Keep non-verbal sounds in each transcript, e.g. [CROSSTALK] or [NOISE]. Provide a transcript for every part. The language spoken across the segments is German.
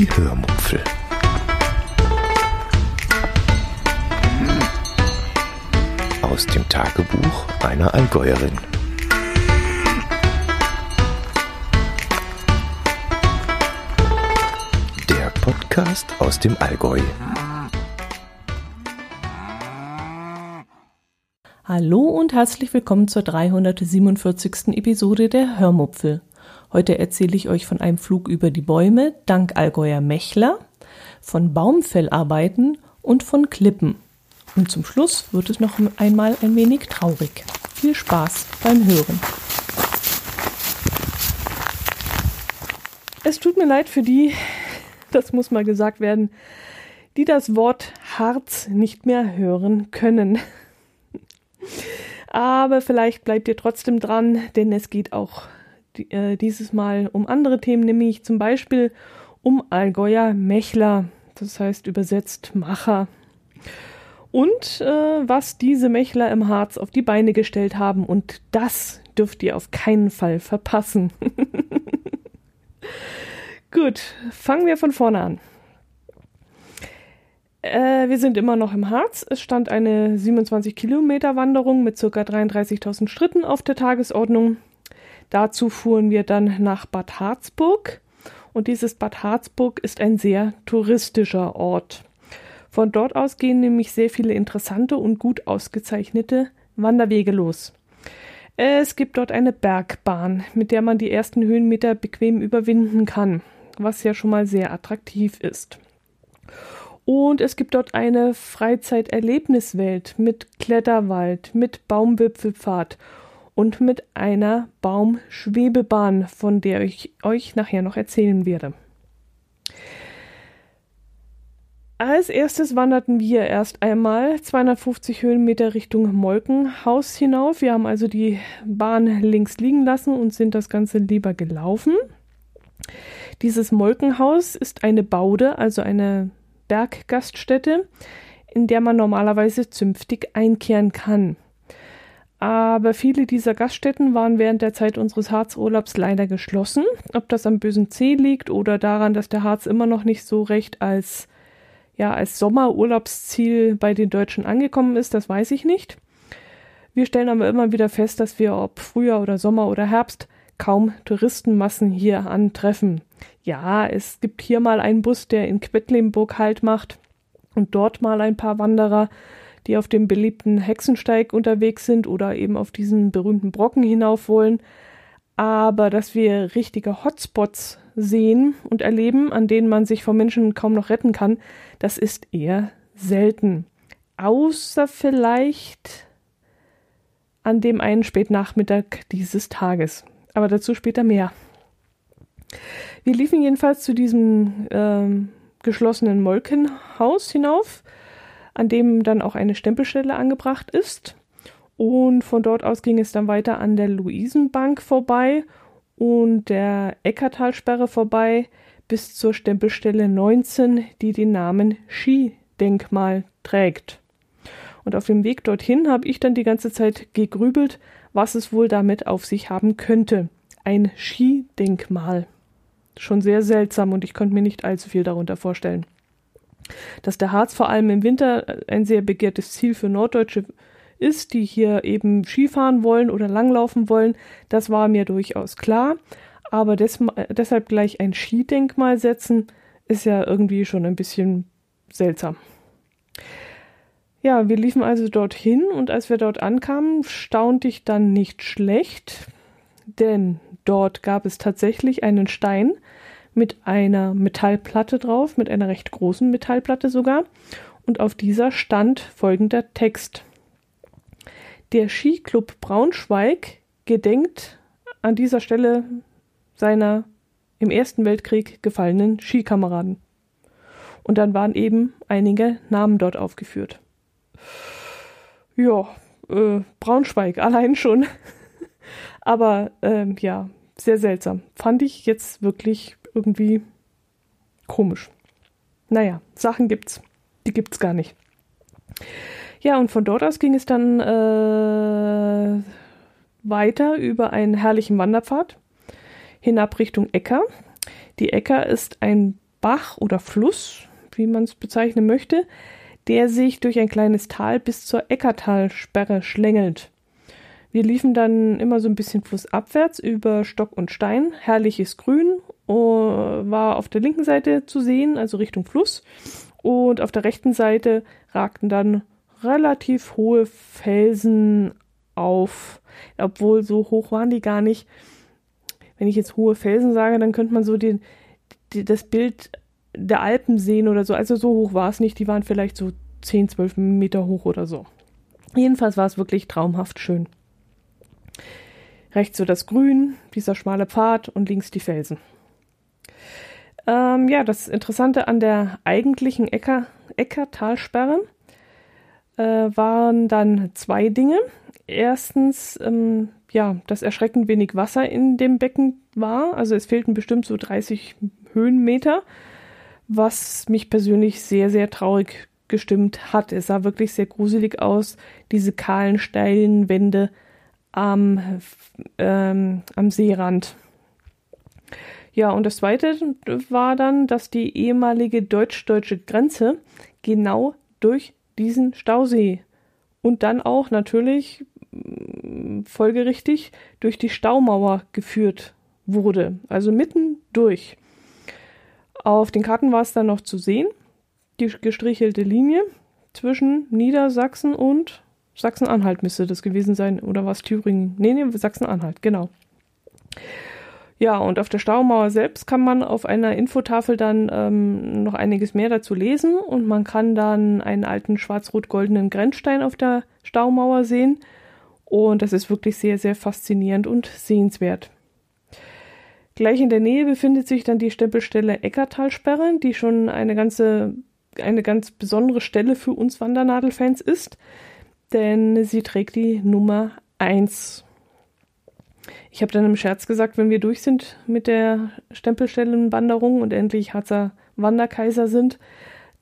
Die Hörmupfel. Aus dem Tagebuch einer Allgäuerin. Der Podcast aus dem Allgäu. Hallo und herzlich willkommen zur 347. Episode der Hörmupfel. Heute erzähle ich euch von einem Flug über die Bäume dank Allgäuer Mechler, von Baumfellarbeiten und von Klippen. Und zum Schluss wird es noch einmal ein wenig traurig. Viel Spaß beim Hören. Es tut mir leid für die, [LAUGHS] das muss mal gesagt werden, die das Wort Harz nicht mehr hören können. [LAUGHS] Aber vielleicht bleibt ihr trotzdem dran, denn es geht auch äh, dieses Mal um andere Themen, nämlich zum Beispiel um Allgäuer Mechler, das heißt übersetzt Macher. Und äh, was diese Mechler im Harz auf die Beine gestellt haben. Und das dürft ihr auf keinen Fall verpassen. [LAUGHS] Gut, fangen wir von vorne an. Äh, wir sind immer noch im Harz. Es stand eine 27 Kilometer Wanderung mit ca. 33.000 Schritten auf der Tagesordnung. Dazu fuhren wir dann nach Bad Harzburg und dieses Bad Harzburg ist ein sehr touristischer Ort. Von dort aus gehen nämlich sehr viele interessante und gut ausgezeichnete Wanderwege los. Es gibt dort eine Bergbahn, mit der man die ersten Höhenmeter bequem überwinden kann, was ja schon mal sehr attraktiv ist. Und es gibt dort eine Freizeiterlebniswelt mit Kletterwald, mit Baumwipfelpfad und mit einer Baumschwebebahn, von der ich euch nachher noch erzählen werde. Als erstes wanderten wir erst einmal 250 Höhenmeter Richtung Molkenhaus hinauf. Wir haben also die Bahn links liegen lassen und sind das Ganze lieber gelaufen. Dieses Molkenhaus ist eine Baude, also eine Berggaststätte, in der man normalerweise zünftig einkehren kann. Aber viele dieser Gaststätten waren während der Zeit unseres Harzurlaubs leider geschlossen. Ob das am bösen C liegt oder daran, dass der Harz immer noch nicht so recht als, ja, als Sommerurlaubsziel bei den Deutschen angekommen ist, das weiß ich nicht. Wir stellen aber immer wieder fest, dass wir, ob Frühjahr oder Sommer oder Herbst, kaum Touristenmassen hier antreffen. Ja, es gibt hier mal einen Bus, der in Quedlinburg Halt macht und dort mal ein paar Wanderer, die auf dem beliebten Hexensteig unterwegs sind oder eben auf diesen berühmten Brocken hinauf wollen. Aber dass wir richtige Hotspots sehen und erleben, an denen man sich vor Menschen kaum noch retten kann, das ist eher selten. Außer vielleicht an dem einen Spätnachmittag dieses Tages. Aber dazu später mehr. Wir liefen jedenfalls zu diesem ähm, geschlossenen Molkenhaus hinauf an dem dann auch eine Stempelstelle angebracht ist. Und von dort aus ging es dann weiter an der Luisenbank vorbei und der Eckertalsperre vorbei bis zur Stempelstelle 19, die den Namen Skidenkmal trägt. Und auf dem Weg dorthin habe ich dann die ganze Zeit gegrübelt, was es wohl damit auf sich haben könnte. Ein Skidenkmal. Schon sehr seltsam und ich konnte mir nicht allzu viel darunter vorstellen. Dass der Harz vor allem im Winter ein sehr begehrtes Ziel für Norddeutsche ist, die hier eben Skifahren wollen oder langlaufen wollen, das war mir durchaus klar. Aber des, deshalb gleich ein Skidenkmal setzen, ist ja irgendwie schon ein bisschen seltsam. Ja, wir liefen also dorthin und als wir dort ankamen, staunte ich dann nicht schlecht, denn dort gab es tatsächlich einen Stein, mit einer Metallplatte drauf, mit einer recht großen Metallplatte sogar. Und auf dieser stand folgender Text. Der Skiclub Braunschweig gedenkt an dieser Stelle seiner im Ersten Weltkrieg gefallenen Skikameraden. Und dann waren eben einige Namen dort aufgeführt. Ja, äh, Braunschweig allein schon. [LAUGHS] Aber ähm, ja, sehr seltsam. Fand ich jetzt wirklich irgendwie komisch. Naja, Sachen gibt's. Die gibt's gar nicht. Ja, und von dort aus ging es dann äh, weiter über einen herrlichen Wanderpfad hinab Richtung Äcker. Die Äcker ist ein Bach oder Fluss, wie man es bezeichnen möchte, der sich durch ein kleines Tal bis zur Eckertalsperre schlängelt. Wir liefen dann immer so ein bisschen flussabwärts über Stock und Stein. Herrliches Grün war auf der linken Seite zu sehen, also Richtung Fluss. Und auf der rechten Seite ragten dann relativ hohe Felsen auf. Obwohl so hoch waren die gar nicht. Wenn ich jetzt hohe Felsen sage, dann könnte man so den, die, das Bild der Alpen sehen oder so. Also so hoch war es nicht. Die waren vielleicht so 10, 12 Meter hoch oder so. Jedenfalls war es wirklich traumhaft schön. Rechts so das Grün, dieser schmale Pfad und links die Felsen. Ähm, ja, das Interessante an der eigentlichen Ecker, Eckertalsperre äh, waren dann zwei Dinge. Erstens, ähm, ja, dass erschreckend wenig Wasser in dem Becken war. Also es fehlten bestimmt so 30 Höhenmeter, was mich persönlich sehr, sehr traurig gestimmt hat. Es sah wirklich sehr gruselig aus, diese kahlen, steilen Wände am, ähm, am Seerand. Ja, und das Zweite war dann, dass die ehemalige deutsch-deutsche Grenze genau durch diesen Stausee und dann auch natürlich mm, folgerichtig durch die Staumauer geführt wurde, also mitten durch. Auf den Karten war es dann noch zu sehen, die gestrichelte Linie zwischen Niedersachsen und Sachsen-Anhalt müsste das gewesen sein. Oder was Thüringen? Nee, nee, Sachsen-Anhalt, genau. Ja, und auf der Staumauer selbst kann man auf einer Infotafel dann ähm, noch einiges mehr dazu lesen und man kann dann einen alten schwarz-rot-goldenen Grenzstein auf der Staumauer sehen. Und das ist wirklich sehr, sehr faszinierend und sehenswert. Gleich in der Nähe befindet sich dann die Stempelstelle Eckertalsperre, die schon eine ganze, eine ganz besondere Stelle für uns Wandernadelfans ist denn sie trägt die Nummer 1. Ich habe dann im Scherz gesagt, wenn wir durch sind mit der Stempelstellenwanderung und endlich Harzer Wanderkaiser sind,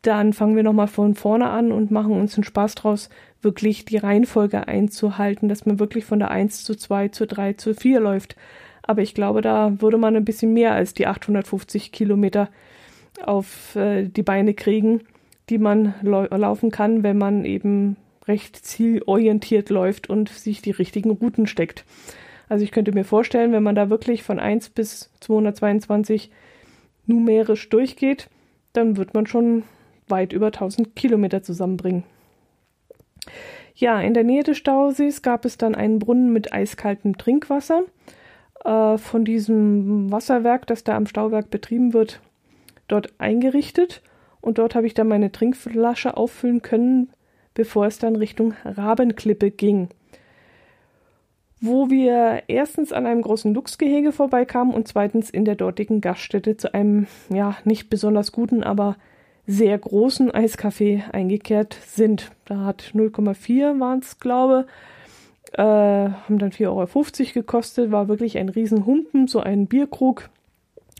dann fangen wir nochmal von vorne an und machen uns einen Spaß draus, wirklich die Reihenfolge einzuhalten, dass man wirklich von der 1 zu 2 zu 3 zu 4 läuft. Aber ich glaube, da würde man ein bisschen mehr als die 850 Kilometer auf äh, die Beine kriegen, die man laufen kann, wenn man eben recht zielorientiert läuft und sich die richtigen Routen steckt. Also ich könnte mir vorstellen, wenn man da wirklich von 1 bis 222 numerisch durchgeht, dann wird man schon weit über 1000 Kilometer zusammenbringen. Ja, in der Nähe des Stausees gab es dann einen Brunnen mit eiskaltem Trinkwasser. Äh, von diesem Wasserwerk, das da am Stauwerk betrieben wird, dort eingerichtet. Und dort habe ich dann meine Trinkflasche auffüllen können, bevor es dann Richtung Rabenklippe ging. Wo wir erstens an einem großen Luchsgehege vorbeikamen und zweitens in der dortigen Gaststätte zu einem, ja, nicht besonders guten, aber sehr großen Eiscafé eingekehrt sind. Da hat 0,4 waren es, glaube äh, haben dann 4,50 Euro gekostet, war wirklich ein Riesenhumpen, so ein Bierkrug,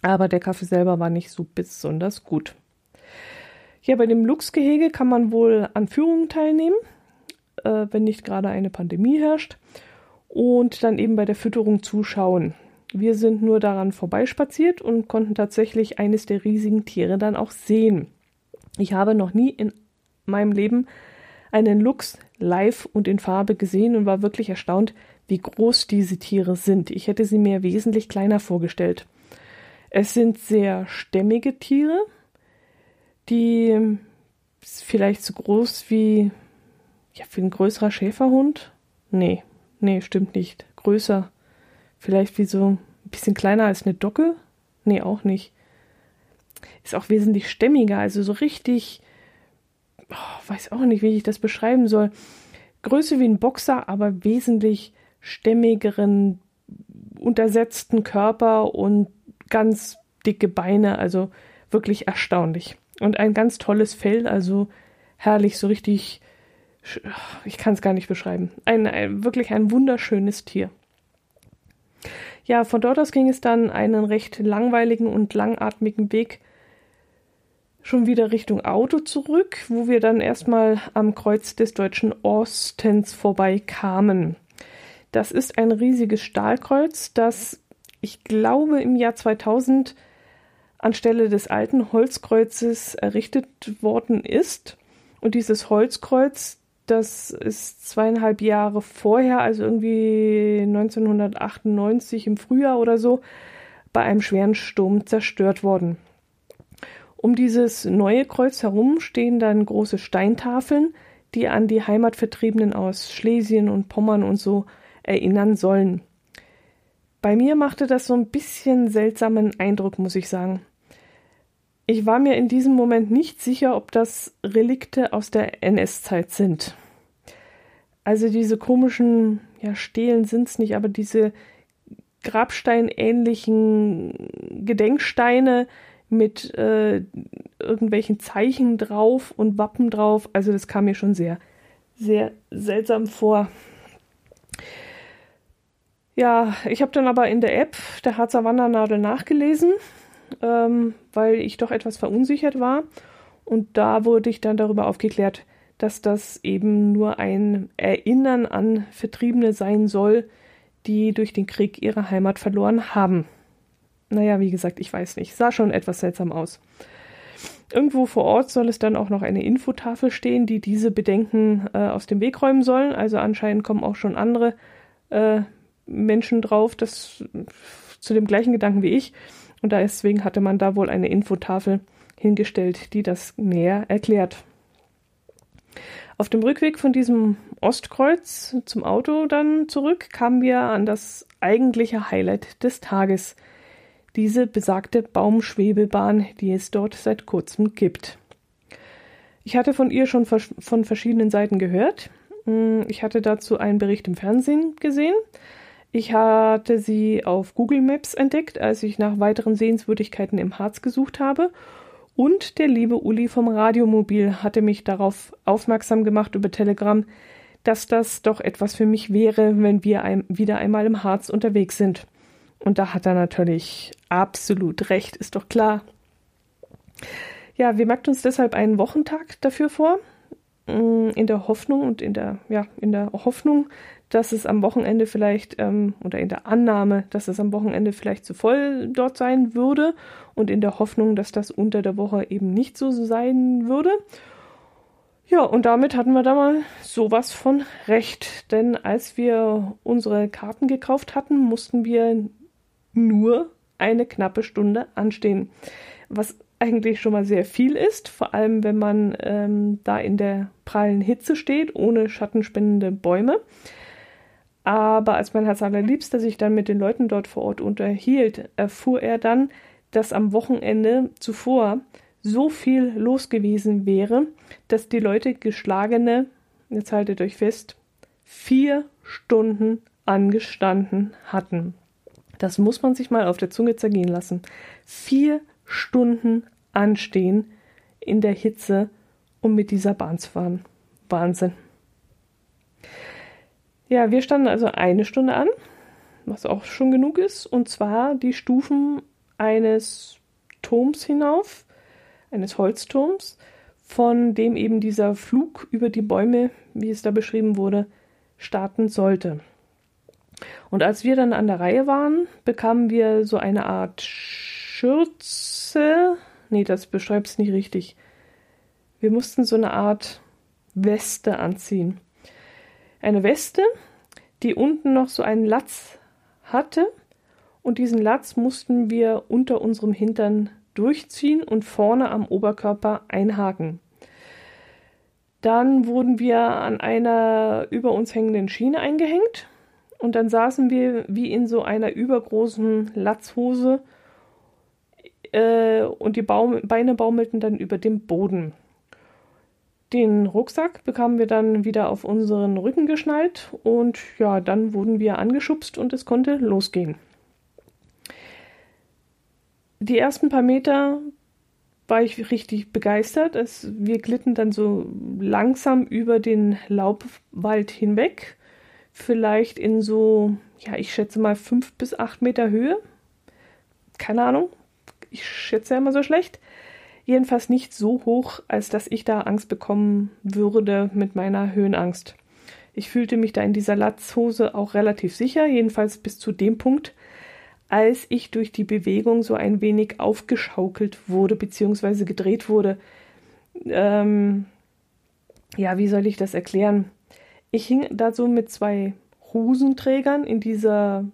aber der Kaffee selber war nicht so besonders gut. Ja, bei dem Luchsgehege kann man wohl an Führungen teilnehmen, äh, wenn nicht gerade eine Pandemie herrscht, und dann eben bei der Fütterung zuschauen. Wir sind nur daran vorbeispaziert und konnten tatsächlich eines der riesigen Tiere dann auch sehen. Ich habe noch nie in meinem Leben einen Luchs live und in Farbe gesehen und war wirklich erstaunt, wie groß diese Tiere sind. Ich hätte sie mir wesentlich kleiner vorgestellt. Es sind sehr stämmige Tiere, die vielleicht so groß wie, ja, wie ein größerer Schäferhund. Nee, nee, stimmt nicht. Größer. Vielleicht wie so ein bisschen kleiner als eine Docke. Nee, auch nicht. Ist auch wesentlich stämmiger, also so richtig, oh, weiß auch nicht, wie ich das beschreiben soll. Größe wie ein Boxer, aber wesentlich stämmigeren, untersetzten Körper und ganz dicke Beine, also wirklich erstaunlich. Und ein ganz tolles Fell, also herrlich, so richtig, ich kann es gar nicht beschreiben. Ein, ein, wirklich ein wunderschönes Tier. Ja, von dort aus ging es dann einen recht langweiligen und langatmigen Weg schon wieder Richtung Auto zurück, wo wir dann erstmal am Kreuz des deutschen Ostens vorbeikamen. Das ist ein riesiges Stahlkreuz, das ich glaube im Jahr 2000 anstelle des alten Holzkreuzes errichtet worden ist. Und dieses Holzkreuz, das ist zweieinhalb Jahre vorher, also irgendwie 1998 im Frühjahr oder so, bei einem schweren Sturm zerstört worden. Um dieses neue Kreuz herum stehen dann große Steintafeln, die an die Heimatvertriebenen aus Schlesien und Pommern und so erinnern sollen. Bei mir machte das so ein bisschen seltsamen Eindruck, muss ich sagen. Ich war mir in diesem Moment nicht sicher, ob das Relikte aus der NS-Zeit sind. Also diese komischen, ja, Stelen sind es nicht, aber diese Grabsteinähnlichen Gedenksteine mit äh, irgendwelchen Zeichen drauf und Wappen drauf. Also das kam mir schon sehr, sehr seltsam vor. Ja, ich habe dann aber in der App der Harzer Wandernadel nachgelesen ähm, weil ich doch etwas verunsichert war. Und da wurde ich dann darüber aufgeklärt, dass das eben nur ein Erinnern an Vertriebene sein soll, die durch den Krieg ihre Heimat verloren haben. Naja, wie gesagt, ich weiß nicht. Sah schon etwas seltsam aus. Irgendwo vor Ort soll es dann auch noch eine Infotafel stehen, die diese Bedenken äh, aus dem Weg räumen sollen. Also anscheinend kommen auch schon andere äh, Menschen drauf, das zu dem gleichen Gedanken wie ich. Und deswegen hatte man da wohl eine Infotafel hingestellt, die das näher erklärt. Auf dem Rückweg von diesem Ostkreuz zum Auto dann zurück kamen wir an das eigentliche Highlight des Tages. Diese besagte Baumschwebebahn, die es dort seit kurzem gibt. Ich hatte von ihr schon von verschiedenen Seiten gehört. Hm, ich hatte dazu einen Bericht im Fernsehen gesehen. Ich hatte sie auf Google Maps entdeckt, als ich nach weiteren Sehenswürdigkeiten im Harz gesucht habe. Und der liebe Uli vom Radiomobil hatte mich darauf aufmerksam gemacht über Telegram, dass das doch etwas für mich wäre, wenn wir ein, wieder einmal im Harz unterwegs sind. Und da hat er natürlich absolut recht, ist doch klar. Ja, wir merken uns deshalb einen Wochentag dafür vor, mm, in der Hoffnung und in der, ja, in der Hoffnung, dass es am Wochenende vielleicht ähm, oder in der Annahme, dass es am Wochenende vielleicht zu voll dort sein würde und in der Hoffnung, dass das unter der Woche eben nicht so sein würde. Ja, und damit hatten wir da mal sowas von recht, denn als wir unsere Karten gekauft hatten, mussten wir nur eine knappe Stunde anstehen, was eigentlich schon mal sehr viel ist, vor allem wenn man ähm, da in der prallen Hitze steht, ohne schattenspendende Bäume. Aber als mein Herz allerliebster sich dann mit den Leuten dort vor Ort unterhielt, erfuhr er dann, dass am Wochenende zuvor so viel los gewesen wäre, dass die Leute geschlagene, jetzt haltet euch fest, vier Stunden angestanden hatten. Das muss man sich mal auf der Zunge zergehen lassen. Vier Stunden anstehen in der Hitze, um mit dieser Bahn zu fahren. Wahnsinn. Ja, wir standen also eine Stunde an, was auch schon genug ist, und zwar die Stufen eines Turms hinauf, eines Holzturms, von dem eben dieser Flug über die Bäume, wie es da beschrieben wurde, starten sollte. Und als wir dann an der Reihe waren, bekamen wir so eine Art Schürze. Nee, das beschreibt es nicht richtig. Wir mussten so eine Art Weste anziehen eine Weste, die unten noch so einen Latz hatte. Und diesen Latz mussten wir unter unserem Hintern durchziehen und vorne am Oberkörper einhaken. Dann wurden wir an einer über uns hängenden Schiene eingehängt und dann saßen wir wie in so einer übergroßen Latzhose äh, und die Baum Beine baumelten dann über dem Boden. Den Rucksack bekamen wir dann wieder auf unseren Rücken geschnallt und ja, dann wurden wir angeschubst und es konnte losgehen. Die ersten paar Meter war ich richtig begeistert. Es, wir glitten dann so langsam über den Laubwald hinweg. Vielleicht in so, ja, ich schätze mal fünf bis acht Meter Höhe. Keine Ahnung. Ich schätze ja immer so schlecht. Jedenfalls nicht so hoch, als dass ich da Angst bekommen würde mit meiner Höhenangst. Ich fühlte mich da in dieser Latzhose auch relativ sicher, jedenfalls bis zu dem Punkt, als ich durch die Bewegung so ein wenig aufgeschaukelt wurde, beziehungsweise gedreht wurde. Ähm, ja, wie soll ich das erklären? Ich hing da so mit zwei Hosenträgern in dieser,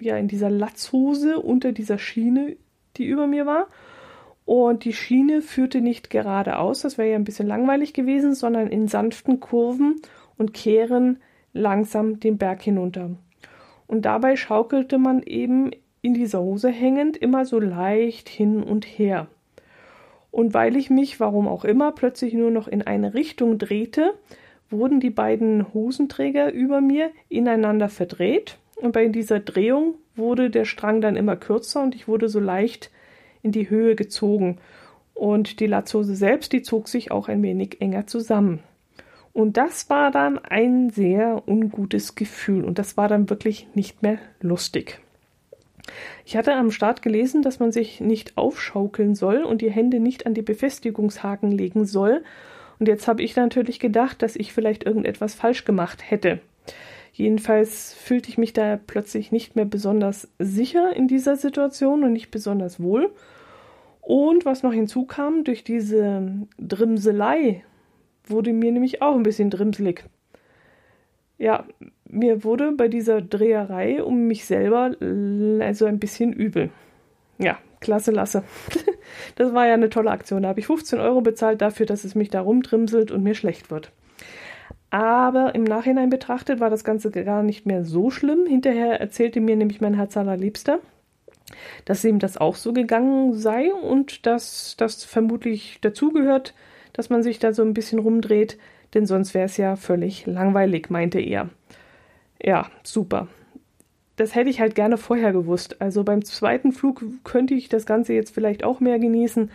ja, in dieser Latzhose unter dieser Schiene, die über mir war. Und die Schiene führte nicht geradeaus, das wäre ja ein bisschen langweilig gewesen, sondern in sanften Kurven und Kehren langsam den Berg hinunter. Und dabei schaukelte man eben in dieser Hose hängend immer so leicht hin und her. Und weil ich mich, warum auch immer, plötzlich nur noch in eine Richtung drehte, wurden die beiden Hosenträger über mir ineinander verdreht. Und bei dieser Drehung wurde der Strang dann immer kürzer und ich wurde so leicht in die Höhe gezogen. Und die Latzhose selbst, die zog sich auch ein wenig enger zusammen. Und das war dann ein sehr ungutes Gefühl und das war dann wirklich nicht mehr lustig. Ich hatte am Start gelesen, dass man sich nicht aufschaukeln soll und die Hände nicht an die Befestigungshaken legen soll. Und jetzt habe ich natürlich gedacht, dass ich vielleicht irgendetwas falsch gemacht hätte. Jedenfalls fühlte ich mich da plötzlich nicht mehr besonders sicher in dieser Situation und nicht besonders wohl. Und was noch hinzukam, durch diese Drimselei wurde mir nämlich auch ein bisschen drimselig. Ja, mir wurde bei dieser Dreherei um mich selber also ein bisschen übel. Ja, klasse Lasse. [LAUGHS] das war ja eine tolle Aktion. Da habe ich 15 Euro bezahlt dafür, dass es mich da rumdrimselt und mir schlecht wird. Aber im Nachhinein betrachtet war das Ganze gar nicht mehr so schlimm. Hinterher erzählte mir nämlich mein Herz allerliebster, dass ihm das auch so gegangen sei und dass das vermutlich dazugehört, dass man sich da so ein bisschen rumdreht, denn sonst wäre es ja völlig langweilig, meinte er. Ja, super. Das hätte ich halt gerne vorher gewusst. Also beim zweiten Flug könnte ich das Ganze jetzt vielleicht auch mehr genießen,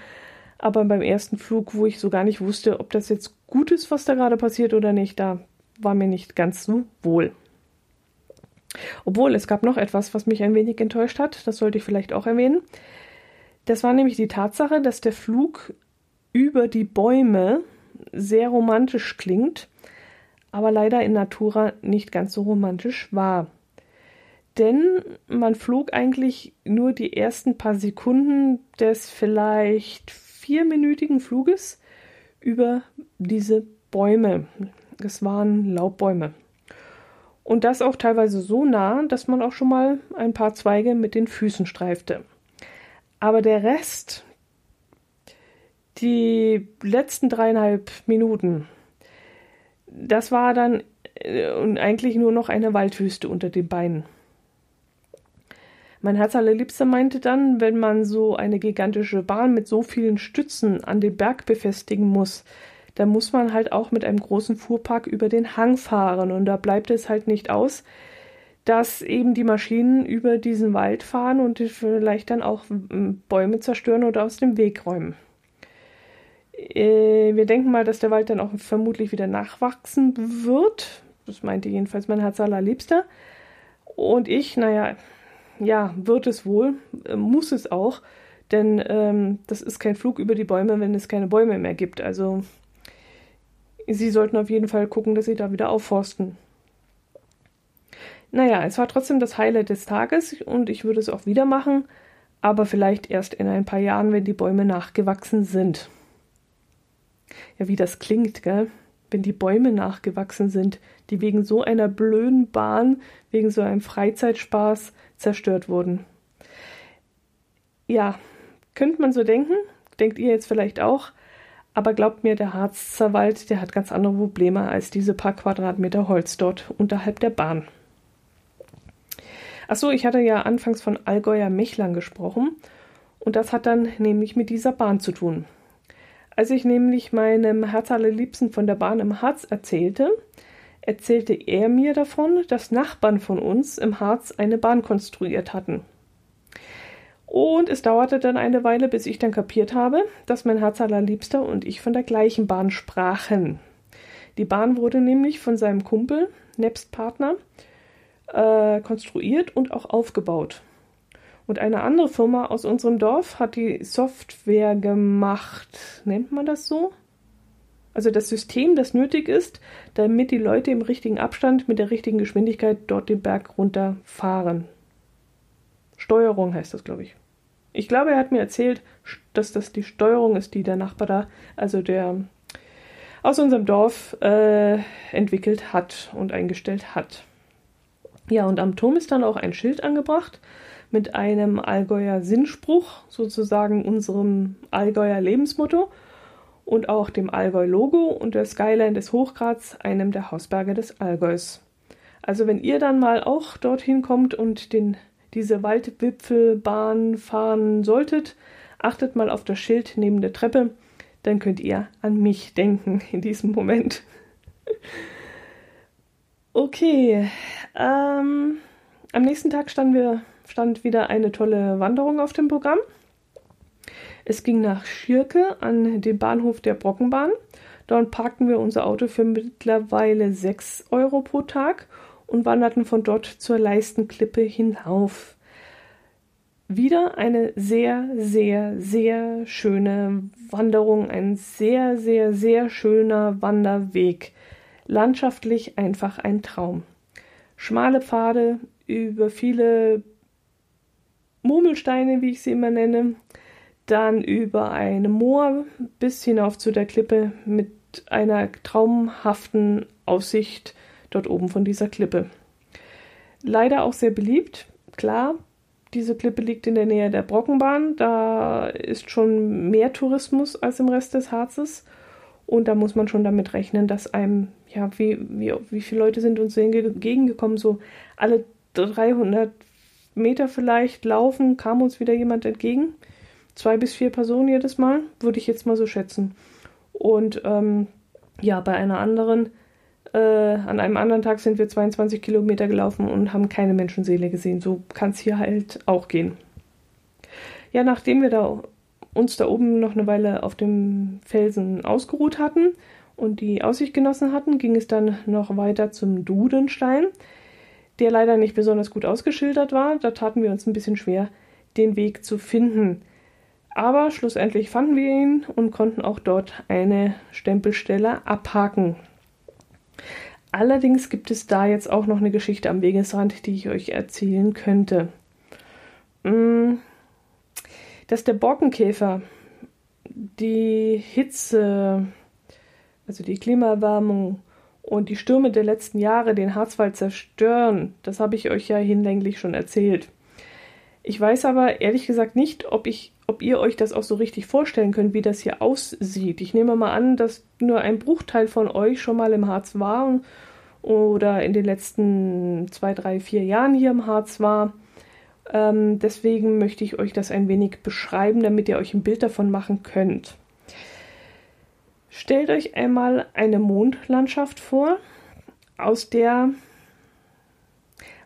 aber beim ersten Flug, wo ich so gar nicht wusste, ob das jetzt gut ist, was da gerade passiert oder nicht, da war mir nicht ganz so wohl. Obwohl, es gab noch etwas, was mich ein wenig enttäuscht hat, das sollte ich vielleicht auch erwähnen. Das war nämlich die Tatsache, dass der Flug über die Bäume sehr romantisch klingt, aber leider in Natura nicht ganz so romantisch war. Denn man flog eigentlich nur die ersten paar Sekunden des vielleicht vierminütigen Fluges über diese Bäume. Es waren Laubbäume. Und das auch teilweise so nah, dass man auch schon mal ein paar Zweige mit den Füßen streifte. Aber der Rest die letzten dreieinhalb Minuten, das war dann äh, eigentlich nur noch eine Waldwüste unter den Beinen. Mein Herz allerliebster meinte dann, wenn man so eine gigantische Bahn mit so vielen Stützen an den Berg befestigen muss, dann muss man halt auch mit einem großen Fuhrpark über den Hang fahren und da bleibt es halt nicht aus, dass eben die Maschinen über diesen Wald fahren und vielleicht dann auch Bäume zerstören oder aus dem Weg räumen. Äh, wir denken mal, dass der Wald dann auch vermutlich wieder nachwachsen wird. Das meinte jedenfalls mein Herz allerliebster. Und ich, naja, ja, wird es wohl, äh, muss es auch, denn ähm, das ist kein Flug über die Bäume, wenn es keine Bäume mehr gibt. Also sie sollten auf jeden Fall gucken, dass sie da wieder aufforsten. Naja, es war trotzdem das Highlight des Tages und ich würde es auch wieder machen, aber vielleicht erst in ein paar Jahren, wenn die Bäume nachgewachsen sind ja, wie das klingt, gell? Wenn die Bäume nachgewachsen sind, die wegen so einer blöden Bahn, wegen so einem Freizeitspaß zerstört wurden. Ja, könnte man so denken, denkt ihr jetzt vielleicht auch, aber glaubt mir, der Harzer Wald, der hat ganz andere Probleme als diese paar Quadratmeter Holz dort unterhalb der Bahn. Achso, ich hatte ja anfangs von Allgäuer Mechlern gesprochen und das hat dann nämlich mit dieser Bahn zu tun. Als ich nämlich meinem Herz allerliebsten von der Bahn im Harz erzählte, erzählte er mir davon, dass Nachbarn von uns im Harz eine Bahn konstruiert hatten. Und es dauerte dann eine Weile, bis ich dann kapiert habe, dass mein Herz allerliebster und ich von der gleichen Bahn sprachen. Die Bahn wurde nämlich von seinem Kumpel, nebst Partner, äh, konstruiert und auch aufgebaut. Und eine andere Firma aus unserem Dorf hat die Software gemacht. Nennt man das so? Also das System, das nötig ist, damit die Leute im richtigen Abstand mit der richtigen Geschwindigkeit dort den Berg runterfahren. Steuerung heißt das, glaube ich. Ich glaube, er hat mir erzählt, dass das die Steuerung ist, die der Nachbar da, also der aus unserem Dorf äh, entwickelt hat und eingestellt hat. Ja, und am Turm ist dann auch ein Schild angebracht mit einem Allgäuer Sinnspruch, sozusagen unserem Allgäuer Lebensmotto und auch dem Allgäu-Logo und der Skyline des Hochgrads, einem der Hausberge des Allgäus. Also wenn ihr dann mal auch dorthin kommt und den, diese Waldwipfelbahn fahren solltet, achtet mal auf das Schild neben der Treppe, dann könnt ihr an mich denken [LAUGHS] in diesem Moment. [LAUGHS] okay, ähm, am nächsten Tag standen wir, stand wieder eine tolle Wanderung auf dem Programm. Es ging nach Schirke an den Bahnhof der Brockenbahn. Dort parkten wir unser Auto für mittlerweile 6 Euro pro Tag und wanderten von dort zur Leistenklippe hinauf. Wieder eine sehr, sehr, sehr schöne Wanderung, ein sehr, sehr, sehr schöner Wanderweg. Landschaftlich einfach ein Traum. Schmale Pfade über viele Murmelsteine, wie ich sie immer nenne, dann über eine Moor bis hinauf zu der Klippe mit einer traumhaften Aussicht dort oben von dieser Klippe. Leider auch sehr beliebt, klar. Diese Klippe liegt in der Nähe der Brockenbahn. Da ist schon mehr Tourismus als im Rest des Harzes. Und da muss man schon damit rechnen, dass einem, ja, wie, wie, wie viele Leute sind uns entgegengekommen? So alle 300 Meter vielleicht laufen, kam uns wieder jemand entgegen zwei bis vier Personen jedes Mal, würde ich jetzt mal so schätzen. Und ähm, ja, bei einer anderen, äh, an einem anderen Tag sind wir 22 Kilometer gelaufen und haben keine Menschenseele gesehen. So kann es hier halt auch gehen. Ja, nachdem wir da uns da oben noch eine Weile auf dem Felsen ausgeruht hatten und die Aussicht genossen hatten, ging es dann noch weiter zum Dudenstein, der leider nicht besonders gut ausgeschildert war. Da taten wir uns ein bisschen schwer, den Weg zu finden. Aber schlussendlich fanden wir ihn und konnten auch dort eine Stempelstelle abhaken. Allerdings gibt es da jetzt auch noch eine Geschichte am Wegesrand, die ich euch erzählen könnte. Mm, dass der Borkenkäfer die Hitze, also die Klimaerwärmung und die Stürme der letzten Jahre den Harzwald zerstören, das habe ich euch ja hinlänglich schon erzählt. Ich weiß aber ehrlich gesagt nicht, ob ich ob ihr euch das auch so richtig vorstellen könnt, wie das hier aussieht. Ich nehme mal an, dass nur ein Bruchteil von euch schon mal im Harz war oder in den letzten zwei, drei, vier Jahren hier im Harz war. Ähm, deswegen möchte ich euch das ein wenig beschreiben, damit ihr euch ein Bild davon machen könnt. Stellt euch einmal eine Mondlandschaft vor, aus der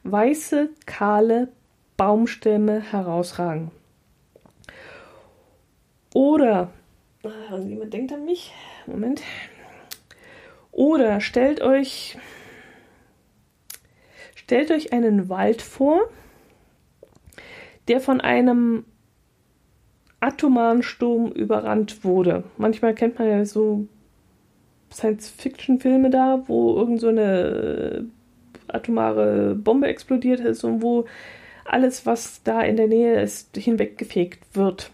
weiße, kahle Baumstämme herausragen. Oder, also jemand denkt an mich, Moment. Oder stellt euch, stellt euch einen Wald vor, der von einem atomaren Sturm überrannt wurde. Manchmal kennt man ja so Science-Fiction-Filme da, wo irgend so eine atomare Bombe explodiert ist und wo alles, was da in der Nähe ist, hinweggefegt wird.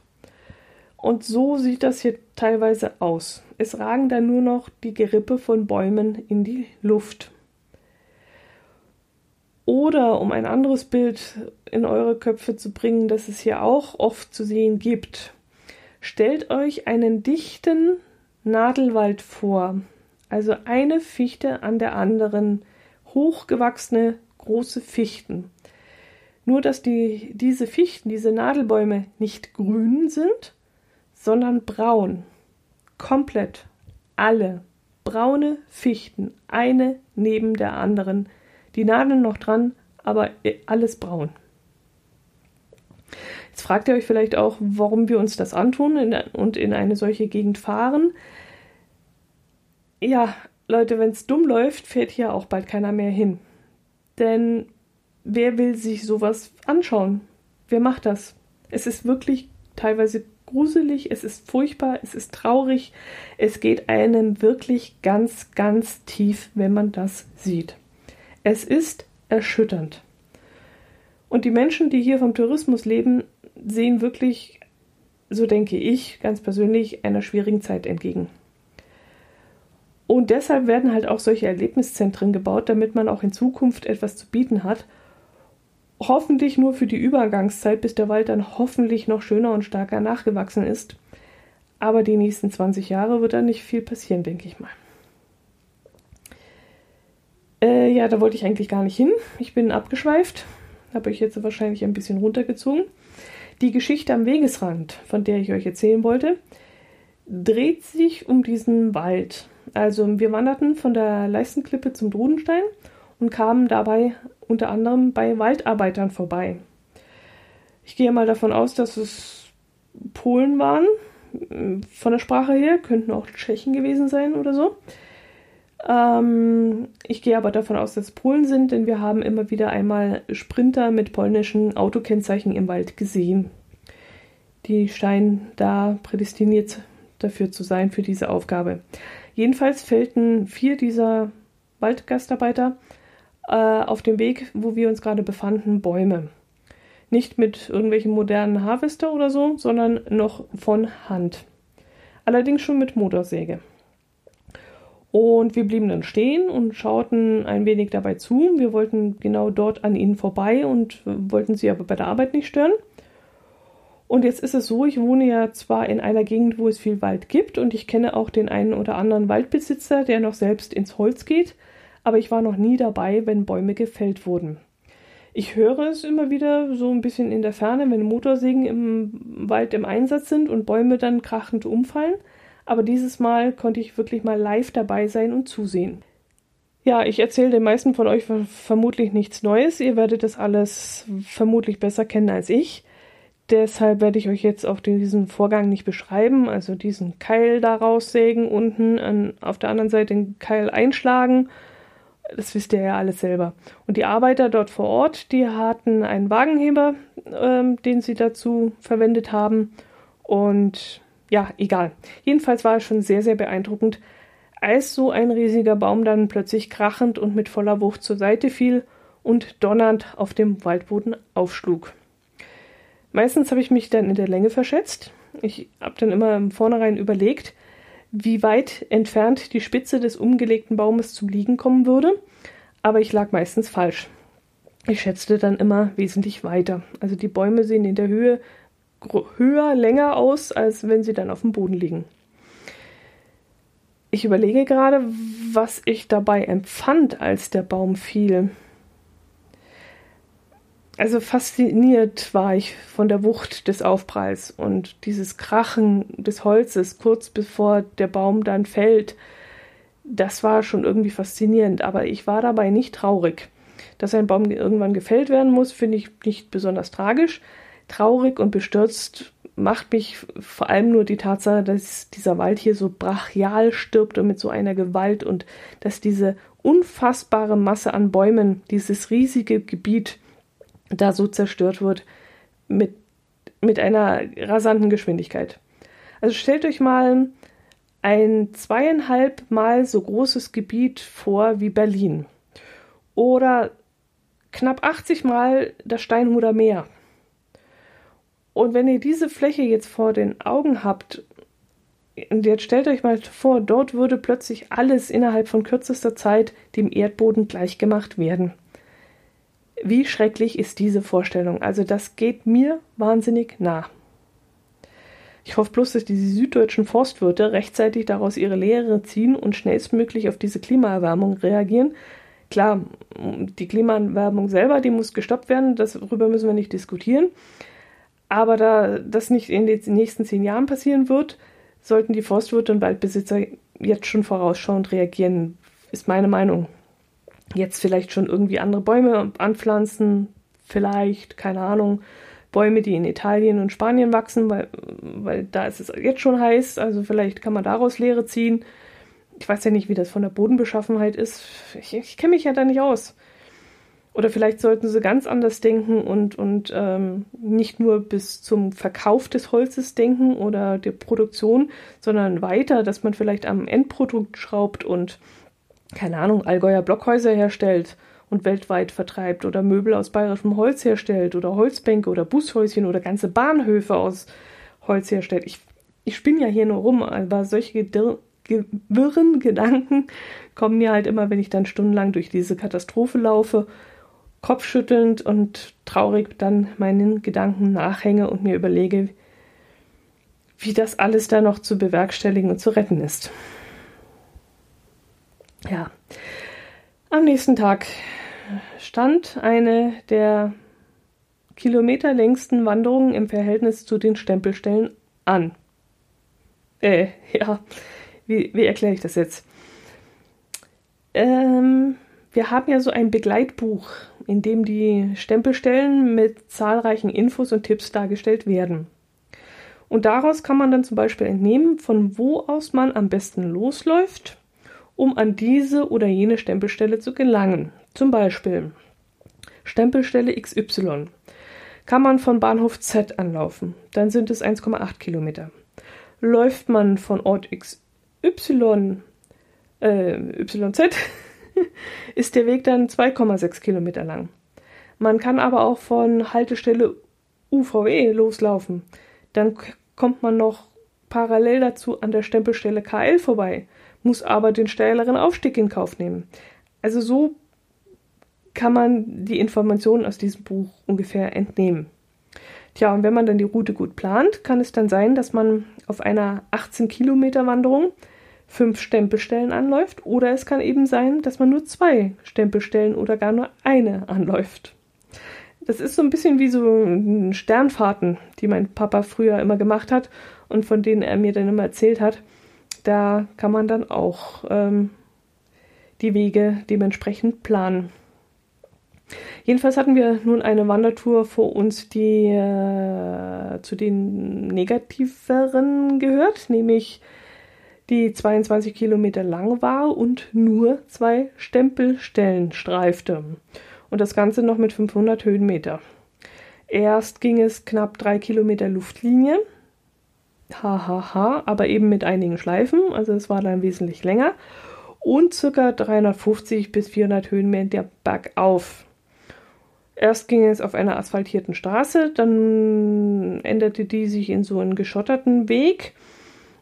Und so sieht das hier teilweise aus. Es ragen da nur noch die Gerippe von Bäumen in die Luft. Oder um ein anderes Bild in eure Köpfe zu bringen, das es hier auch oft zu sehen gibt. Stellt euch einen dichten Nadelwald vor, also eine Fichte an der anderen, hochgewachsene große Fichten. Nur dass die, diese Fichten, diese Nadelbäume nicht grün sind, sondern braun. Komplett. Alle. Braune Fichten. Eine neben der anderen. Die Nadeln noch dran, aber alles braun. Jetzt fragt ihr euch vielleicht auch, warum wir uns das antun und in eine solche Gegend fahren. Ja, Leute, wenn es dumm läuft, fährt hier auch bald keiner mehr hin. Denn wer will sich sowas anschauen? Wer macht das? Es ist wirklich teilweise gruselig, es ist furchtbar, es ist traurig, es geht einem wirklich ganz, ganz tief, wenn man das sieht. Es ist erschütternd. Und die Menschen, die hier vom Tourismus leben, sehen wirklich, so denke ich ganz persönlich, einer schwierigen Zeit entgegen. Und deshalb werden halt auch solche Erlebniszentren gebaut, damit man auch in Zukunft etwas zu bieten hat. Hoffentlich nur für die Übergangszeit, bis der Wald dann hoffentlich noch schöner und stärker nachgewachsen ist. Aber die nächsten 20 Jahre wird da nicht viel passieren, denke ich mal. Äh, ja, da wollte ich eigentlich gar nicht hin. Ich bin abgeschweift. Habe ich jetzt wahrscheinlich ein bisschen runtergezogen. Die Geschichte am Wegesrand, von der ich euch erzählen wollte, dreht sich um diesen Wald. Also wir wanderten von der Leistenklippe zum Drudenstein und kamen dabei unter anderem bei Waldarbeitern vorbei. Ich gehe mal davon aus, dass es Polen waren. Von der Sprache her könnten auch Tschechen gewesen sein oder so. Ähm, ich gehe aber davon aus, dass es Polen sind, denn wir haben immer wieder einmal Sprinter mit polnischen Autokennzeichen im Wald gesehen. Die scheinen da prädestiniert dafür zu sein, für diese Aufgabe. Jedenfalls fällten vier dieser Waldgastarbeiter äh, auf dem Weg, wo wir uns gerade befanden, Bäume. Nicht mit irgendwelchen modernen Harvester oder so, sondern noch von Hand. Allerdings schon mit Motorsäge. Und wir blieben dann stehen und schauten ein wenig dabei zu. Wir wollten genau dort an ihnen vorbei und wollten sie aber bei der Arbeit nicht stören. Und jetzt ist es so, ich wohne ja zwar in einer Gegend, wo es viel Wald gibt und ich kenne auch den einen oder anderen Waldbesitzer, der noch selbst ins Holz geht, aber ich war noch nie dabei, wenn Bäume gefällt wurden. Ich höre es immer wieder so ein bisschen in der Ferne, wenn Motorsägen im Wald im Einsatz sind und Bäume dann krachend umfallen aber dieses Mal konnte ich wirklich mal live dabei sein und zusehen. Ja, ich erzähle den meisten von euch vermutlich nichts Neues. Ihr werdet das alles vermutlich besser kennen als ich. Deshalb werde ich euch jetzt auch diesen Vorgang nicht beschreiben, also diesen Keil da raussägen, unten an, auf der anderen Seite den Keil einschlagen. Das wisst ihr ja alles selber. Und die Arbeiter dort vor Ort, die hatten einen Wagenheber, ähm, den sie dazu verwendet haben. Und ja, egal. Jedenfalls war es schon sehr, sehr beeindruckend, als so ein riesiger Baum dann plötzlich krachend und mit voller Wucht zur Seite fiel und donnernd auf dem Waldboden aufschlug. Meistens habe ich mich dann in der Länge verschätzt. Ich habe dann immer im Vornherein überlegt, wie weit entfernt die Spitze des umgelegten Baumes zum Liegen kommen würde, aber ich lag meistens falsch. Ich schätzte dann immer wesentlich weiter. Also die Bäume sehen in der Höhe höher, länger aus, als wenn sie dann auf dem Boden liegen. Ich überlege gerade, was ich dabei empfand, als der Baum fiel. Also fasziniert war ich von der Wucht des Aufpralls und dieses Krachen des Holzes kurz bevor der Baum dann fällt. Das war schon irgendwie faszinierend, aber ich war dabei nicht traurig. Dass ein Baum irgendwann gefällt werden muss, finde ich nicht besonders tragisch, Traurig und bestürzt macht mich vor allem nur die Tatsache, dass dieser Wald hier so brachial stirbt und mit so einer Gewalt und dass diese unfassbare Masse an Bäumen, dieses riesige Gebiet da so zerstört wird mit, mit einer rasanten Geschwindigkeit. Also stellt euch mal ein zweieinhalb Mal so großes Gebiet vor wie Berlin oder knapp 80 Mal das Steinhuder Meer und wenn ihr diese Fläche jetzt vor den Augen habt, und jetzt stellt euch mal vor, dort würde plötzlich alles innerhalb von kürzester Zeit dem Erdboden gleichgemacht werden. Wie schrecklich ist diese Vorstellung? Also das geht mir wahnsinnig nah. Ich hoffe bloß, dass die süddeutschen Forstwirte rechtzeitig daraus ihre Lehre ziehen und schnellstmöglich auf diese Klimaerwärmung reagieren. Klar, die Klimaerwärmung selber, die muss gestoppt werden, darüber müssen wir nicht diskutieren. Aber da das nicht in den nächsten zehn Jahren passieren wird, sollten die Forstwirte und Waldbesitzer jetzt schon vorausschauend reagieren, ist meine Meinung. Jetzt vielleicht schon irgendwie andere Bäume anpflanzen, vielleicht, keine Ahnung, Bäume, die in Italien und Spanien wachsen, weil, weil da ist es jetzt schon heiß, also vielleicht kann man daraus Lehre ziehen. Ich weiß ja nicht, wie das von der Bodenbeschaffenheit ist. Ich, ich kenne mich ja da nicht aus. Oder vielleicht sollten sie ganz anders denken und, und ähm, nicht nur bis zum Verkauf des Holzes denken oder der Produktion, sondern weiter, dass man vielleicht am Endprodukt schraubt und, keine Ahnung, Allgäuer Blockhäuser herstellt und weltweit vertreibt oder Möbel aus bayerischem Holz herstellt oder Holzbänke oder Bushäuschen oder ganze Bahnhöfe aus Holz herstellt. Ich, ich spinne ja hier nur rum, aber solche wirren Gedanken kommen mir halt immer, wenn ich dann stundenlang durch diese Katastrophe laufe, kopfschüttelnd und traurig dann meinen Gedanken nachhänge und mir überlege, wie das alles da noch zu bewerkstelligen und zu retten ist. Ja, am nächsten Tag stand eine der kilometerlängsten Wanderungen im Verhältnis zu den Stempelstellen an. Äh, [LAUGHS] ja, wie, wie erkläre ich das jetzt? Ähm, wir haben ja so ein Begleitbuch, in dem die Stempelstellen mit zahlreichen Infos und Tipps dargestellt werden. Und daraus kann man dann zum Beispiel entnehmen, von wo aus man am besten losläuft, um an diese oder jene Stempelstelle zu gelangen. Zum Beispiel Stempelstelle XY. Kann man von Bahnhof Z anlaufen, dann sind es 1,8 Kilometer. Läuft man von Ort XY, äh, YZ, [LAUGHS] ist der Weg dann 2,6 Kilometer lang. Man kann aber auch von Haltestelle UVE loslaufen dann kommt man noch parallel dazu an der Stempelstelle KL vorbei, muss aber den steileren Aufstieg in Kauf nehmen. Also so kann man die Informationen aus diesem Buch ungefähr entnehmen. Tja, und wenn man dann die Route gut plant, kann es dann sein, dass man auf einer 18 Kilometer Wanderung fünf Stempelstellen anläuft oder es kann eben sein, dass man nur zwei Stempelstellen oder gar nur eine anläuft. Das ist so ein bisschen wie so Sternfahrten, die mein Papa früher immer gemacht hat und von denen er mir dann immer erzählt hat. Da kann man dann auch ähm, die Wege dementsprechend planen. Jedenfalls hatten wir nun eine Wandertour vor uns, die äh, zu den negativeren gehört, nämlich die 22 Kilometer lang war und nur zwei Stempelstellen streifte und das Ganze noch mit 500 Höhenmeter. Erst ging es knapp drei Kilometer Luftlinie, hahaha, ha, ha, aber eben mit einigen Schleifen, also es war dann wesentlich länger und circa 350 bis 400 Höhenmeter bergauf. Erst ging es auf einer asphaltierten Straße, dann änderte die sich in so einen geschotterten Weg,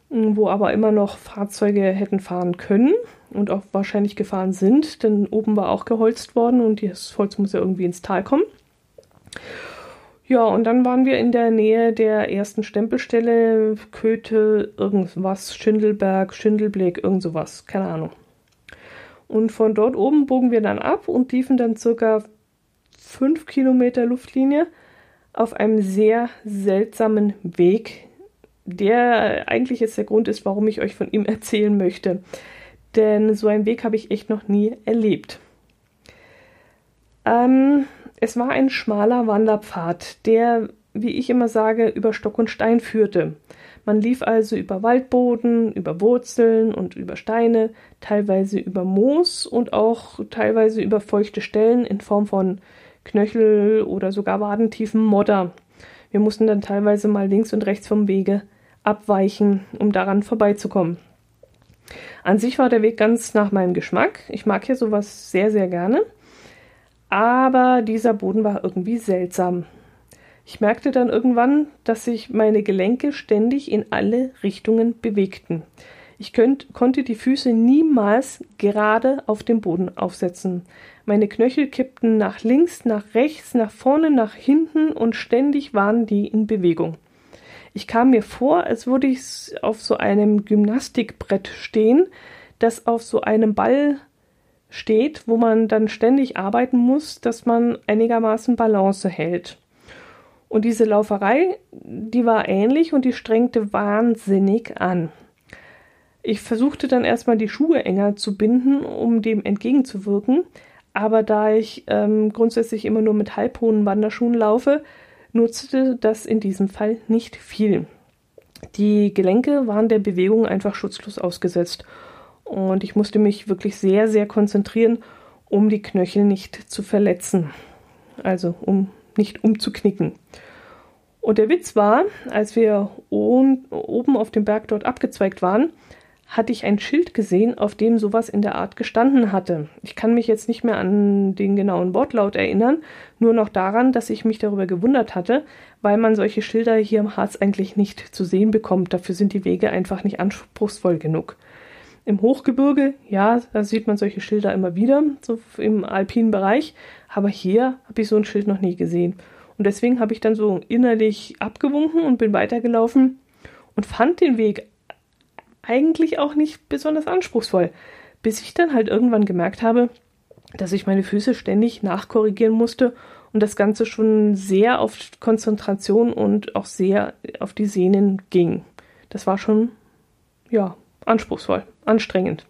wo aber immer noch Fahrzeuge hätten fahren können und auch wahrscheinlich gefahren sind, denn oben war auch geholzt worden und das Holz muss ja irgendwie ins Tal kommen. Ja, und dann waren wir in der Nähe der ersten Stempelstelle, Köthe, irgendwas, Schindelberg, Schindelblick, irgend sowas, keine Ahnung. Und von dort oben bogen wir dann ab und liefen dann circa fünf Kilometer Luftlinie auf einem sehr seltsamen Weg, der eigentlich jetzt der Grund ist, warum ich euch von ihm [LAUGHS] erzählen möchte denn so einen Weg habe ich echt noch nie erlebt. Ähm, es war ein schmaler Wanderpfad, der, wie ich immer sage, über Stock und Stein führte. Man lief also über Waldboden, über Wurzeln und über Steine, teilweise über Moos und auch teilweise über feuchte Stellen in Form von Knöchel oder sogar wadentiefen Modder. Wir mussten dann teilweise mal links und rechts vom Wege abweichen, um daran vorbeizukommen. An sich war der Weg ganz nach meinem Geschmack. Ich mag hier sowas sehr, sehr gerne. Aber dieser Boden war irgendwie seltsam. Ich merkte dann irgendwann, dass sich meine Gelenke ständig in alle Richtungen bewegten. Ich könnt, konnte die Füße niemals gerade auf dem Boden aufsetzen. Meine Knöchel kippten nach links, nach rechts, nach vorne, nach hinten und ständig waren die in Bewegung. Ich kam mir vor, als würde ich auf so einem Gymnastikbrett stehen, das auf so einem Ball steht, wo man dann ständig arbeiten muss, dass man einigermaßen Balance hält. Und diese Lauferei, die war ähnlich und die strengte wahnsinnig an. Ich versuchte dann erstmal die Schuhe enger zu binden, um dem entgegenzuwirken, aber da ich ähm, grundsätzlich immer nur mit halbhohen Wanderschuhen laufe, nutzte das in diesem Fall nicht viel. Die Gelenke waren der Bewegung einfach schutzlos ausgesetzt und ich musste mich wirklich sehr, sehr konzentrieren, um die Knöchel nicht zu verletzen. Also um nicht umzuknicken. Und der Witz war, als wir oben auf dem Berg dort abgezweigt waren, hatte ich ein Schild gesehen, auf dem sowas in der Art gestanden hatte. Ich kann mich jetzt nicht mehr an den genauen Wortlaut erinnern, nur noch daran, dass ich mich darüber gewundert hatte, weil man solche Schilder hier im Harz eigentlich nicht zu sehen bekommt. Dafür sind die Wege einfach nicht anspruchsvoll genug. Im Hochgebirge, ja, da sieht man solche Schilder immer wieder, so im alpinen Bereich, aber hier habe ich so ein Schild noch nie gesehen. Und deswegen habe ich dann so innerlich abgewunken und bin weitergelaufen und fand den Weg eigentlich auch nicht besonders anspruchsvoll, bis ich dann halt irgendwann gemerkt habe, dass ich meine Füße ständig nachkorrigieren musste und das Ganze schon sehr auf Konzentration und auch sehr auf die Sehnen ging. Das war schon, ja, anspruchsvoll, anstrengend.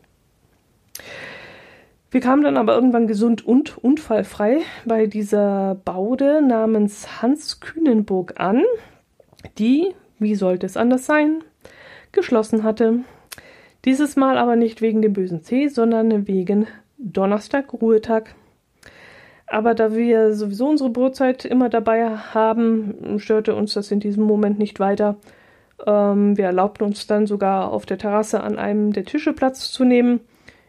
Wir kamen dann aber irgendwann gesund und unfallfrei bei dieser Baude namens Hans Kühnenburg an, die, wie sollte es anders sein, geschlossen hatte. Dieses Mal aber nicht wegen dem bösen C, sondern wegen Donnerstag, Ruhetag. Aber da wir sowieso unsere Brotzeit immer dabei haben, störte uns das in diesem Moment nicht weiter. Ähm, wir erlaubten uns dann sogar auf der Terrasse an einem der Tische Platz zu nehmen,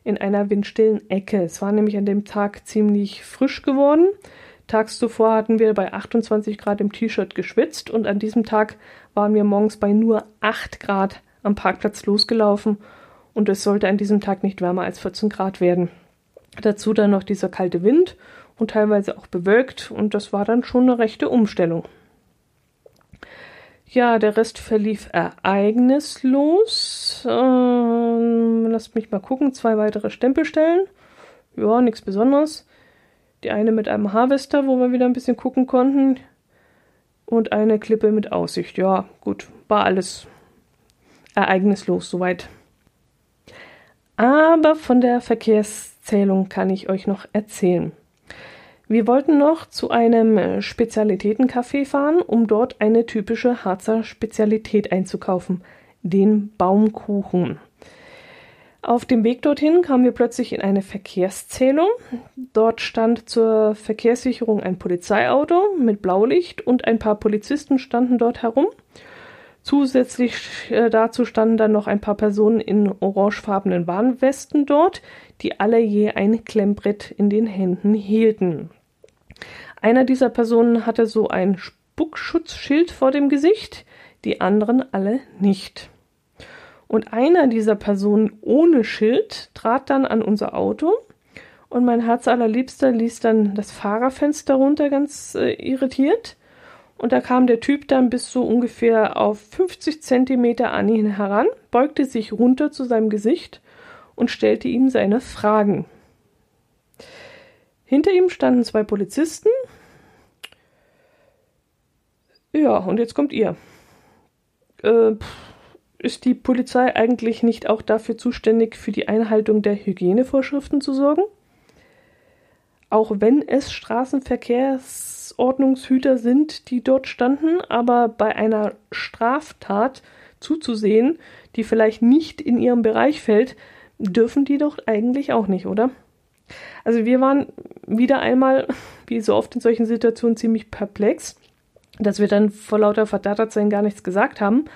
in einer windstillen Ecke. Es war nämlich an dem Tag ziemlich frisch geworden. Tags zuvor hatten wir bei 28 Grad im T-Shirt geschwitzt und an diesem Tag waren wir morgens bei nur 8 Grad am Parkplatz losgelaufen und es sollte an diesem Tag nicht wärmer als 14 Grad werden. Dazu dann noch dieser kalte Wind und teilweise auch bewölkt und das war dann schon eine rechte Umstellung. Ja, der Rest verlief ereignislos. Ähm, lasst mich mal gucken. Zwei weitere Stempelstellen. Ja, nichts Besonderes. Die eine mit einem Harvester, wo wir wieder ein bisschen gucken konnten. Und eine Klippe mit Aussicht. Ja, gut. War alles ereignislos soweit. Aber von der Verkehrszählung kann ich euch noch erzählen. Wir wollten noch zu einem äh, Spezialitätencafé fahren, um dort eine typische Harzer Spezialität einzukaufen, den Baumkuchen. Auf dem Weg dorthin kamen wir plötzlich in eine Verkehrszählung. Dort stand zur Verkehrssicherung ein Polizeiauto mit Blaulicht und ein paar Polizisten standen dort herum. Zusätzlich äh, dazu standen dann noch ein paar Personen in orangefarbenen Warnwesten dort, die alle je ein Klemmbrett in den Händen hielten. Einer dieser Personen hatte so ein Spuckschutzschild vor dem Gesicht, die anderen alle nicht. Und einer dieser Personen ohne Schild trat dann an unser Auto und mein Herz allerliebster ließ dann das Fahrerfenster runter, ganz äh, irritiert. Und da kam der Typ dann bis so ungefähr auf 50 Zentimeter an ihn heran, beugte sich runter zu seinem Gesicht und stellte ihm seine Fragen. Hinter ihm standen zwei Polizisten. Ja, und jetzt kommt ihr. Äh, ist die Polizei eigentlich nicht auch dafür zuständig, für die Einhaltung der Hygienevorschriften zu sorgen? Auch wenn es Straßenverkehrs Ordnungshüter sind, die dort standen, aber bei einer Straftat zuzusehen, die vielleicht nicht in ihrem Bereich fällt, dürfen die doch eigentlich auch nicht, oder? Also wir waren wieder einmal, wie so oft in solchen Situationen, ziemlich perplex, dass wir dann vor lauter Verdattertsein gar nichts gesagt haben.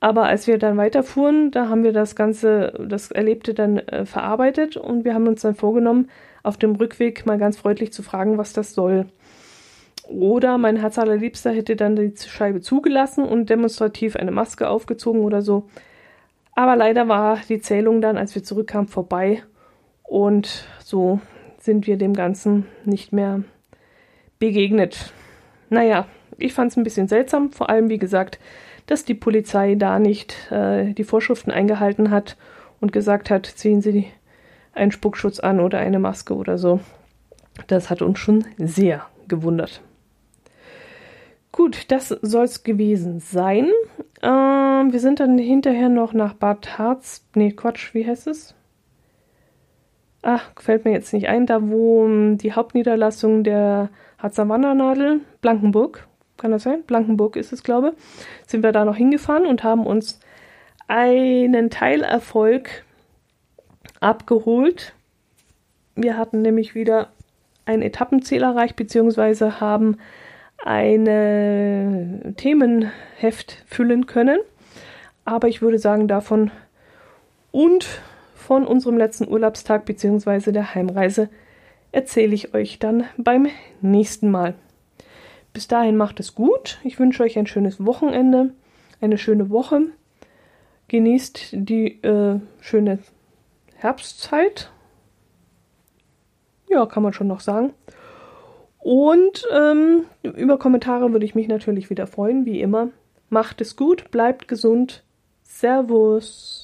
Aber als wir dann weiterfuhren, da haben wir das Ganze, das Erlebte dann äh, verarbeitet und wir haben uns dann vorgenommen, auf dem Rückweg mal ganz freundlich zu fragen, was das soll. Oder mein Herz allerliebster hätte dann die Scheibe zugelassen und demonstrativ eine Maske aufgezogen oder so. Aber leider war die Zählung dann, als wir zurückkamen, vorbei. Und so sind wir dem Ganzen nicht mehr begegnet. Naja, ich fand es ein bisschen seltsam, vor allem wie gesagt, dass die Polizei da nicht äh, die Vorschriften eingehalten hat und gesagt hat, ziehen Sie einen Spuckschutz an oder eine Maske oder so. Das hat uns schon sehr gewundert. Gut, das soll es gewesen sein. Ähm, wir sind dann hinterher noch nach Bad Harz. Nee, Quatsch, wie heißt es? Ach, gefällt mir jetzt nicht ein. Da, wo um, die Hauptniederlassung der Harzer Wandernadel, Blankenburg, kann das sein? Blankenburg ist es, glaube ich. Sind wir da noch hingefahren und haben uns einen Teilerfolg abgeholt. Wir hatten nämlich wieder ein Etappenziel erreicht, beziehungsweise haben ein Themenheft füllen können. Aber ich würde sagen, davon, Und von unserem letzten Urlaubstag bzw. der Heimreise erzähle ich euch dann beim nächsten Mal. Bis dahin macht es gut. Ich wünsche euch ein schönes Wochenende, eine schöne Woche. Genießt die äh, schöne Herbstzeit. Ja, kann man schon noch sagen. Und ähm, über Kommentare würde ich mich natürlich wieder freuen, wie immer. Macht es gut, bleibt gesund. Servus.